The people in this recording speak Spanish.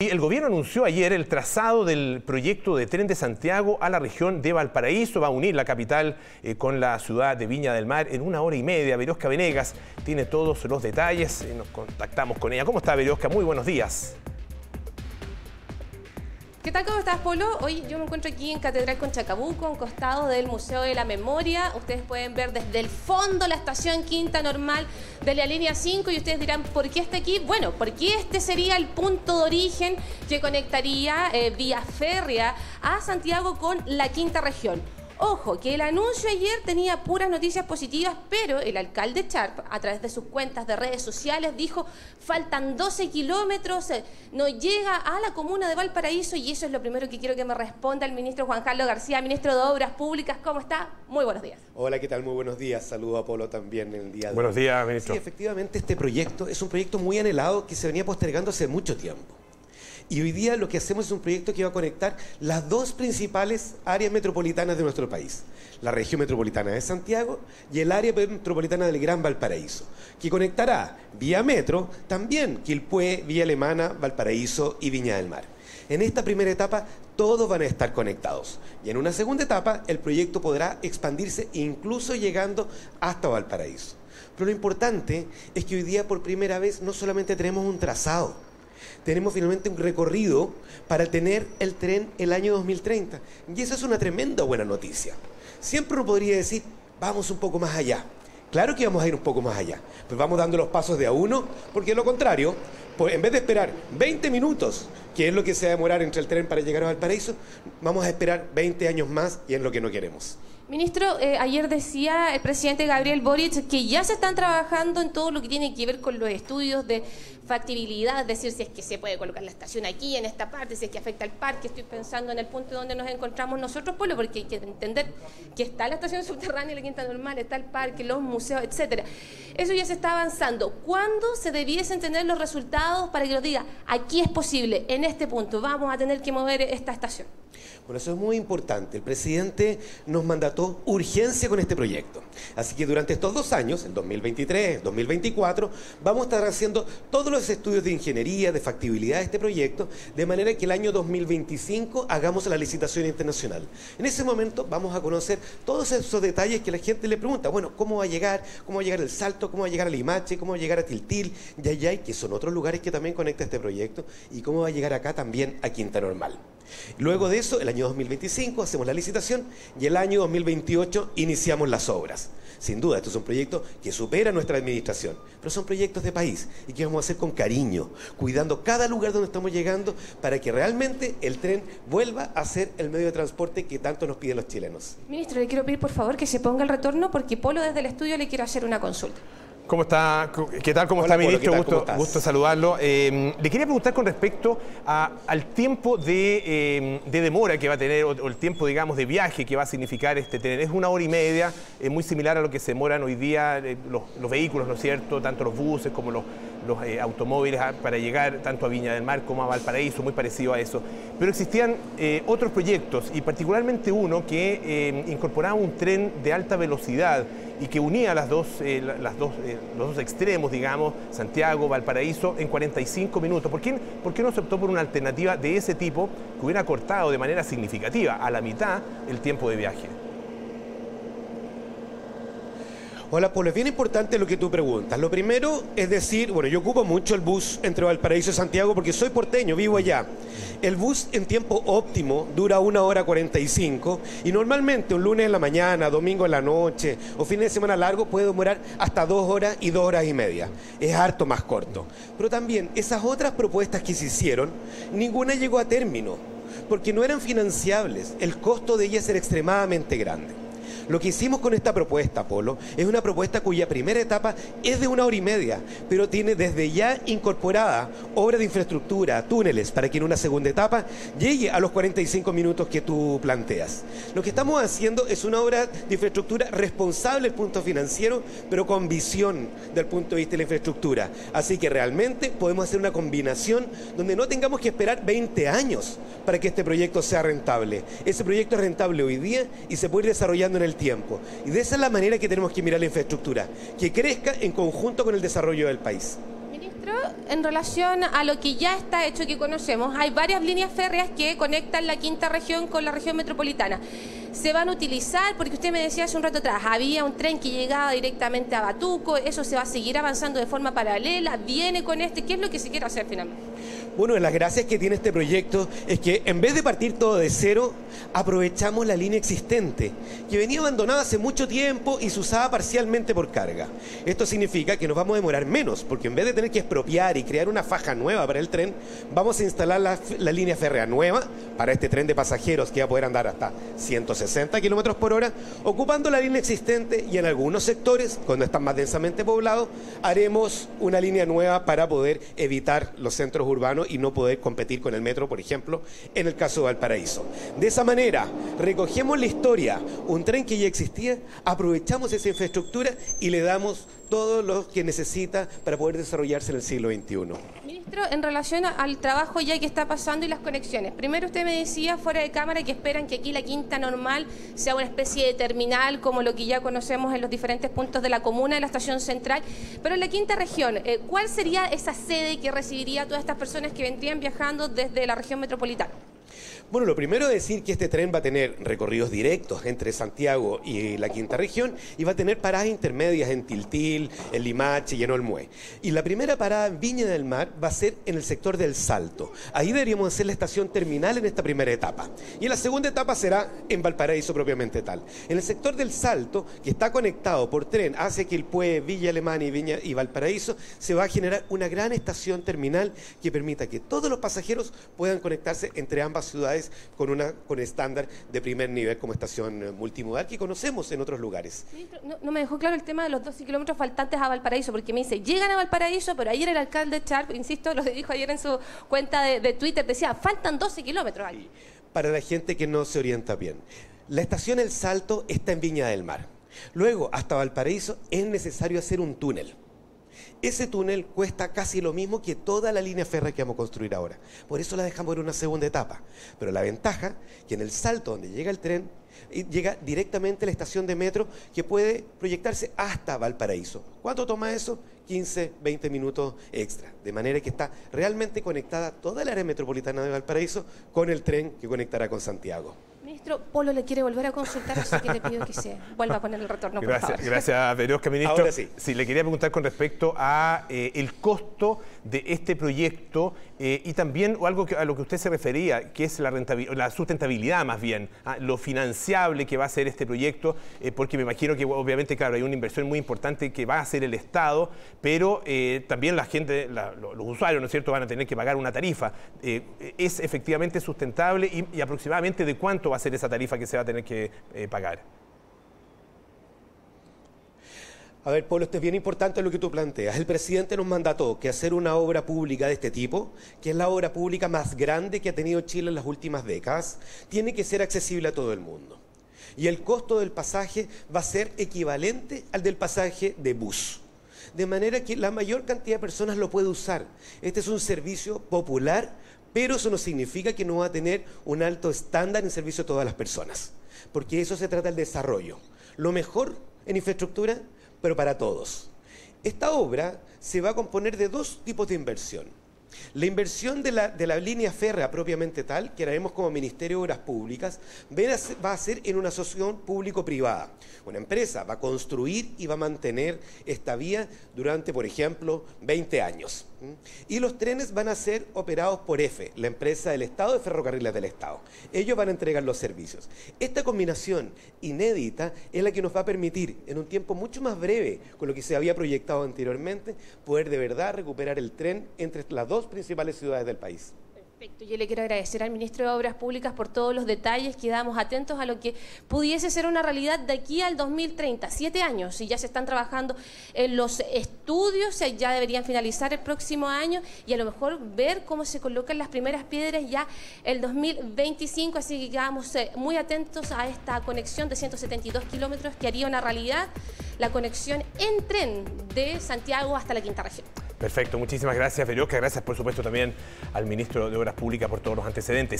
El gobierno anunció ayer el trazado del proyecto de tren de Santiago a la región de Valparaíso. Va a unir la capital eh, con la ciudad de Viña del Mar en una hora y media. Veriosca Venegas tiene todos los detalles. Eh, nos contactamos con ella. ¿Cómo está Veriosca? Muy buenos días. ¿Qué tal? ¿Cómo estás, Polo? Hoy yo me encuentro aquí en Catedral con Chacabuco, a un costado del Museo de la Memoria. Ustedes pueden ver desde el fondo la estación Quinta Normal de la línea 5 y ustedes dirán, ¿por qué está aquí? Bueno, porque este sería el punto de origen que conectaría eh, vía férrea a Santiago con la quinta región. Ojo, que el anuncio ayer tenía puras noticias positivas, pero el alcalde Charp, a través de sus cuentas de redes sociales, dijo, faltan 12 kilómetros, eh, no llega a la comuna de Valparaíso y eso es lo primero que quiero que me responda el ministro Juan Carlos García, ministro de Obras Públicas. ¿Cómo está? Muy buenos días. Hola, ¿qué tal? Muy buenos días. Saludo a Polo también en el día de Buenos días, ministro. Sí, efectivamente, este proyecto es un proyecto muy anhelado que se venía postergando hace mucho tiempo. Y hoy día lo que hacemos es un proyecto que va a conectar las dos principales áreas metropolitanas de nuestro país, la región metropolitana de Santiago y el área metropolitana del Gran Valparaíso, que conectará vía metro también Quilpué, Vía Alemana, Valparaíso y Viña del Mar. En esta primera etapa todos van a estar conectados y en una segunda etapa el proyecto podrá expandirse incluso llegando hasta Valparaíso. Pero lo importante es que hoy día por primera vez no solamente tenemos un trazado, tenemos finalmente un recorrido para tener el tren el año 2030. Y esa es una tremenda buena noticia. Siempre uno podría decir, vamos un poco más allá. Claro que vamos a ir un poco más allá, pues vamos dando los pasos de a uno, porque lo contrario, pues en vez de esperar 20 minutos, que es lo que se va a demorar entre el tren para llegar a Valparaíso, vamos a esperar 20 años más y es lo que no queremos. Ministro, eh, ayer decía el presidente Gabriel Boric que ya se están trabajando en todo lo que tiene que ver con los estudios de factibilidad, es decir, si es que se puede colocar la estación aquí, en esta parte, si es que afecta al parque, estoy pensando en el punto donde nos encontramos nosotros, Polo, porque hay que entender que está la estación subterránea, la quinta normal, está el parque, los museos, etcétera. Eso ya se está avanzando. ¿Cuándo se debiesen tener los resultados para que nos diga, aquí es posible, en este punto, vamos a tener que mover esta estación? Bueno, eso es muy importante. El presidente nos mandató urgencia con este proyecto. Así que durante estos dos años, el 2023, 2024, vamos a estar haciendo todos los estudios de ingeniería, de factibilidad de este proyecto, de manera que el año 2025 hagamos la licitación internacional. En ese momento vamos a conocer todos esos detalles que la gente le pregunta. Bueno, ¿cómo va a llegar? ¿Cómo va a llegar el Salto? ¿Cómo va a llegar a Limache? ¿Cómo va a llegar a Tiltil? Yayay, que son otros lugares que también conecta este proyecto. ¿Y cómo va a llegar acá también a Quinta Normal? Luego de eso, el año 2025 hacemos la licitación y el año 2028 iniciamos las obras. Sin duda, estos son proyectos que superan nuestra administración, pero son proyectos de país y que vamos a hacer con cariño, cuidando cada lugar donde estamos llegando para que realmente el tren vuelva a ser el medio de transporte que tanto nos piden los chilenos. Ministro, le quiero pedir por favor que se ponga el retorno porque Polo desde el estudio le quiero hacer una consulta. ¿Cómo está? ¿Qué tal? ¿Cómo está, ministro? gusto, saludarlo. Eh, le quería preguntar con respecto al tiempo eh, de, demora que va a tener, o, el tiempo, digamos, de viaje que va a significar este tren. Es una hora y media, es muy similar a lo que se demoran hoy día eh, los, vehículos, ¿no es cierto? Tanto los buses como los, automóviles ah, para llegar tanto a Viña del Mar como a Valparaíso, muy parecido a eso. Pero existían otros proyectos, y particularmente uno que incorporaba un tren de alta velocidad y que unía las dos, eh, las dos, eh, los dos extremos, digamos, Santiago, Valparaíso, en 45 minutos. ¿Por qué, ¿Por qué no se optó por una alternativa de ese tipo que hubiera cortado de manera significativa, a la mitad, el tiempo de viaje? Hola, Polo, es bien importante lo que tú preguntas. Lo primero es decir, bueno, yo ocupo mucho el bus entre Valparaíso y Santiago porque soy porteño, vivo allá. El bus en tiempo óptimo dura una hora 45 y normalmente un lunes en la mañana, domingo en la noche o fin de semana largo puede demorar hasta dos horas y dos horas y media. Es harto más corto. Pero también esas otras propuestas que se hicieron, ninguna llegó a término porque no eran financiables. El costo de ellas era extremadamente grande. Lo que hicimos con esta propuesta, Polo, es una propuesta cuya primera etapa es de una hora y media, pero tiene desde ya incorporada obra de infraestructura, túneles, para que en una segunda etapa llegue a los 45 minutos que tú planteas. Lo que estamos haciendo es una obra de infraestructura responsable desde el punto financiero, pero con visión del punto de vista de la infraestructura. Así que realmente podemos hacer una combinación donde no tengamos que esperar 20 años para que este proyecto sea rentable. Ese proyecto es rentable hoy día y se puede ir desarrollando en el tiempo. Y de esa es la manera que tenemos que mirar la infraestructura, que crezca en conjunto con el desarrollo del país. Ministro, en relación a lo que ya está hecho, que conocemos, hay varias líneas férreas que conectan la quinta región con la región metropolitana. Se van a utilizar, porque usted me decía hace un rato atrás, había un tren que llegaba directamente a Batuco, eso se va a seguir avanzando de forma paralela, viene con este, ¿qué es lo que se quiere hacer finalmente? Bueno, las gracias que tiene este proyecto es que en vez de partir todo de cero, aprovechamos la línea existente, que venía abandonada hace mucho tiempo y se usaba parcialmente por carga. Esto significa que nos vamos a demorar menos, porque en vez de tener que expropiar y crear una faja nueva para el tren, vamos a instalar la, línea férrea nueva para este tren de pasajeros que va a poder andar hasta 160 kilómetros por hora, ocupando la línea existente y en algunos sectores, cuando están más densamente poblados, haremos una línea nueva para poder evitar los centros urbanos y no poder competir con el metro, por ejemplo, en el caso de Valparaíso. De esa manera, recogemos la historia, un tren que ya existía, aprovechamos esa infraestructura y le damos todo lo que necesita para poder desarrollarse en el siglo XXI. En relación al trabajo ya que está pasando y las conexiones. Primero usted me decía fuera de cámara que esperan que aquí la quinta normal sea una especie de terminal como lo que ya conocemos en los diferentes puntos de la comuna, de la estación central. Pero en la quinta región, eh, ¿cuál sería esa sede que recibiría a todas estas personas que vendrían viajando desde la región metropolitana? Bueno, lo primero es decir que este tren va a tener recorridos directos entre Santiago y la quinta región y va a tener paradas intermedias en Tiltil, en Limache y en Olmué. Y la primera parada en Viña del Mar va a ser en el sector del Salto. Ahí deberíamos hacer la estación terminal en esta primera etapa. Y en la segunda etapa será en Valparaíso propiamente tal. En el sector del Salto, que está conectado por tren hacia Quilpué, Villa Alemania y, Viña y Valparaíso, se va a generar una gran estación terminal que permita que todos los pasajeros puedan conectarse entre ambas ciudades con una con estándar de primer nivel como estación eh, multimodal que conocemos en otros lugares. No, me dejó claro el tema de los 12 kilómetros faltantes a Valparaíso, porque me dice, llegan a Valparaíso, pero ayer el alcalde Charp, insisto, lo dijo ayer en su cuenta de, Twitter, decía, faltan 12 kilómetros. Para la gente que no se orienta bien, la estación El Salto está en Viña del Mar. Luego, hasta Valparaíso, es necesario hacer un túnel. Ese túnel cuesta casi lo mismo que toda la línea férrea que vamos a construir ahora. Por eso la dejamos en una segunda etapa. Pero la ventaja que en el salto donde llega el tren, llega directamente a la estación de metro que puede proyectarse hasta Valparaíso. ¿Cuánto toma eso? 15, 20 minutos extra. De manera que está realmente conectada toda el área metropolitana de Valparaíso con el tren que conectará con Santiago. Ministro, Polo le quiere volver a consultar, así que le pido que se vuelva a poner el retorno, gracias, por favor. Gracias, Verosca, ministro. Ahora sí. le quería preguntar con respecto a eh, el costo de este proyecto eh, y también algo a lo que usted se refería, que es la, la sustentabilidad más bien, ah, lo financiable que va a ser este proyecto, eh, porque me imagino que obviamente, claro, hay una inversión muy importante que va a hacer el Estado, pero también la gente, los usuarios, ¿no es cierto?, van a tener que pagar una tarifa. ¿Es efectivamente sustentable y, y aproximadamente de cuánto va a ser esa tarifa que se va a tener que eh, pagar. A ver, Pablo, esto es bien importante lo que tú planteas. El presidente nos mandató que hacer una obra pública de este tipo, que es la obra pública más grande que ha tenido Chile en las últimas décadas, tiene que ser accesible a todo el mundo. Y el costo del pasaje va a ser equivalente al del pasaje de bus. De manera que la mayor cantidad de personas lo puede usar. Este es un servicio popular pero eso no significa que no va a tener un alto estándar en servicio a todas las personas, porque eso se trata del desarrollo. Lo mejor en infraestructura, pero para todos. Esta obra se va a componer de dos tipos de inversión. La inversión de la, de la, línea férrea propiamente tal, que haremos como Ministerio de Obras Públicas, va a ser en una asociación público-privada. Una empresa va a construir y va a mantener esta vía durante, por ejemplo, 20 años. Y los trenes van a ser operados por EFE, la empresa del Estado de Ferrocarriles del Estado. Ellos van a entregar los servicios. Esta combinación inédita es la que nos va a permitir, en un tiempo mucho más breve con lo que se había proyectado anteriormente, poder de verdad recuperar el tren entre las dos principales ciudades del país. Perfecto. Yo le quiero agradecer al ministro de Obras Públicas por todos los detalles. Quedamos atentos a lo que pudiese ser una realidad de aquí al 2030. Siete años y ya se están trabajando en los estudios, ya deberían finalizar el próximo año y a lo mejor ver cómo se colocan las primeras piedras ya el 2025. Así que quedamos eh, muy atentos a esta conexión de 172 kilómetros que haría una realidad la conexión en tren de Santiago hasta la quinta región. Perfecto, muchísimas gracias, Verosca. Gracias, por supuesto, también al ministro de Obras Públicas por todos los antecedentes.